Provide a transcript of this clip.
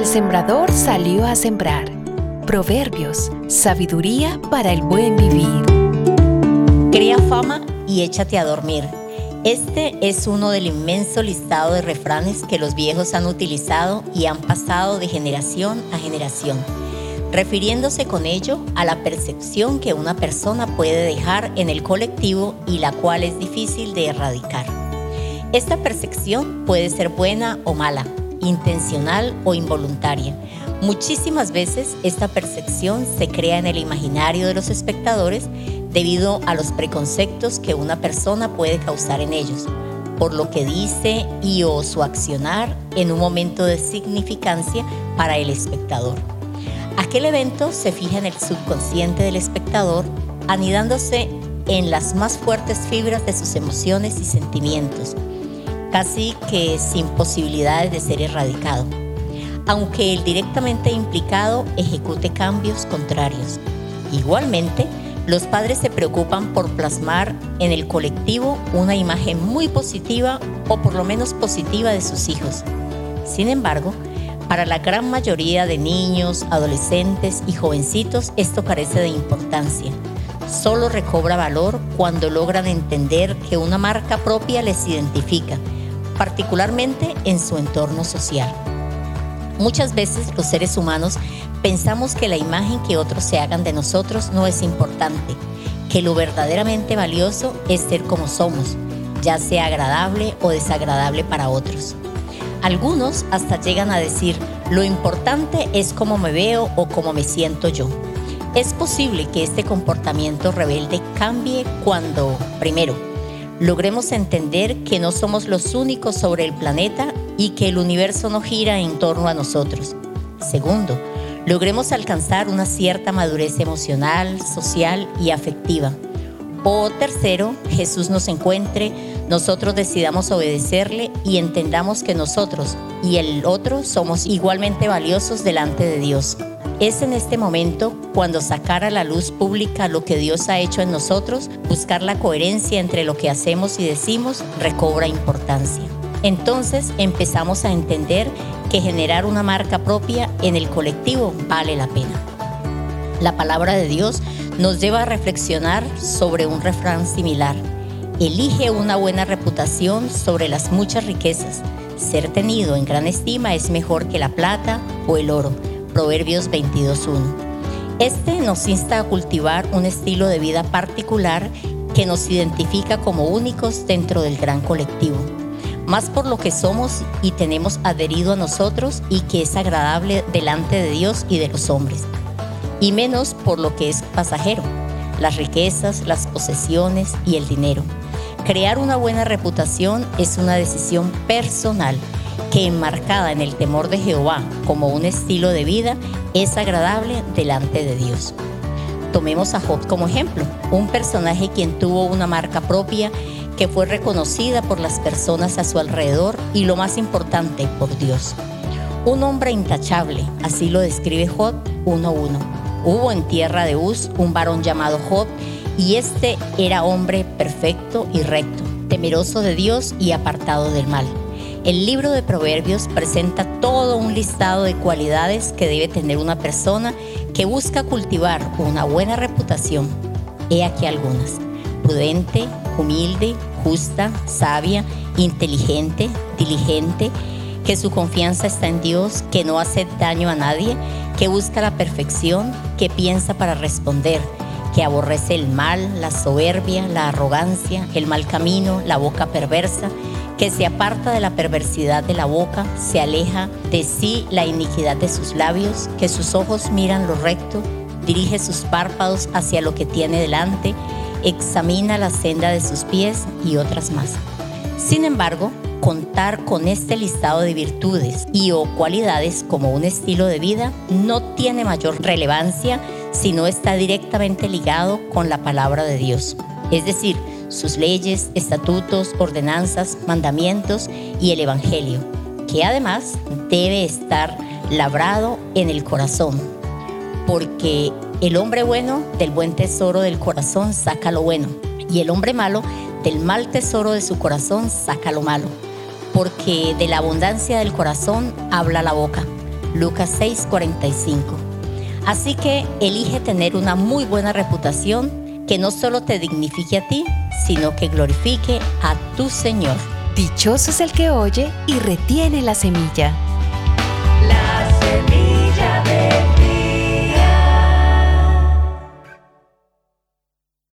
sembrador salió a sembrar. Proverbios, sabiduría para el buen vivir. Crea fama y échate a dormir. Este es uno del inmenso listado de refranes que los viejos han utilizado y han pasado de generación a generación, refiriéndose con ello a la percepción que una persona puede dejar en el colectivo y la cual es difícil de erradicar. Esta percepción puede ser buena o mala, intencional o involuntaria. Muchísimas veces esta percepción se crea en el imaginario de los espectadores debido a los preconceptos que una persona puede causar en ellos, por lo que dice y o su accionar en un momento de significancia para el espectador. Aquel evento se fija en el subconsciente del espectador, anidándose en las más fuertes fibras de sus emociones y sentimientos, casi que sin posibilidades de ser erradicado, aunque el directamente implicado ejecute cambios contrarios. Igualmente, los padres se preocupan por plasmar en el colectivo una imagen muy positiva o por lo menos positiva de sus hijos. Sin embargo, para la gran mayoría de niños, adolescentes y jovencitos esto carece de importancia. Solo recobra valor cuando logran entender que una marca propia les identifica particularmente en su entorno social. Muchas veces los seres humanos pensamos que la imagen que otros se hagan de nosotros no es importante, que lo verdaderamente valioso es ser como somos, ya sea agradable o desagradable para otros. Algunos hasta llegan a decir, lo importante es cómo me veo o cómo me siento yo. Es posible que este comportamiento rebelde cambie cuando, primero, logremos entender que no somos los únicos sobre el planeta y que el universo no gira en torno a nosotros. Segundo, logremos alcanzar una cierta madurez emocional, social y afectiva. O tercero, Jesús nos encuentre, nosotros decidamos obedecerle y entendamos que nosotros y el otro somos igualmente valiosos delante de Dios. Es en este momento cuando sacar a la luz pública lo que Dios ha hecho en nosotros, buscar la coherencia entre lo que hacemos y decimos, recobra importancia. Entonces empezamos a entender que generar una marca propia en el colectivo vale la pena. La palabra de Dios nos lleva a reflexionar sobre un refrán similar. Elige una buena reputación sobre las muchas riquezas. Ser tenido en gran estima es mejor que la plata o el oro Proverbios 22.1. Este nos insta a cultivar un estilo de vida particular que nos identifica como únicos dentro del gran colectivo, más por lo que somos y tenemos adherido a nosotros y que es agradable delante de Dios y de los hombres, y menos por lo que es pasajero, las riquezas, las posesiones y el dinero. Crear una buena reputación es una decisión personal que enmarcada en el temor de Jehová como un estilo de vida es agradable delante de Dios. Tomemos a Job como ejemplo, un personaje quien tuvo una marca propia que fue reconocida por las personas a su alrededor y lo más importante, por Dios. Un hombre intachable, así lo describe Job 1.1. Hubo en tierra de Uz un varón llamado Job y este era hombre perfecto y recto, temeroso de Dios y apartado del mal. El libro de Proverbios presenta todo un listado de cualidades que debe tener una persona que busca cultivar una buena reputación. He aquí algunas. Prudente, humilde, justa, sabia, inteligente, diligente, que su confianza está en Dios, que no hace daño a nadie, que busca la perfección, que piensa para responder, que aborrece el mal, la soberbia, la arrogancia, el mal camino, la boca perversa, que se aparta de la perversidad de la boca, se aleja de sí la iniquidad de sus labios, que sus ojos miran lo recto, dirige sus párpados hacia lo que tiene delante, examina la senda de sus pies y otras más. Sin embargo, contar con este listado de virtudes y o cualidades como un estilo de vida no tiene mayor relevancia si no está directamente ligado con la palabra de Dios. Es decir, sus leyes, estatutos, ordenanzas, mandamientos y el Evangelio, que además debe estar labrado en el corazón, porque el hombre bueno del buen tesoro del corazón saca lo bueno, y el hombre malo del mal tesoro de su corazón saca lo malo, porque de la abundancia del corazón habla la boca. Lucas 6:45. Así que elige tener una muy buena reputación que no solo te dignifique a ti, sino que glorifique a tu Señor. Dichoso es el que oye y retiene la semilla. La semilla.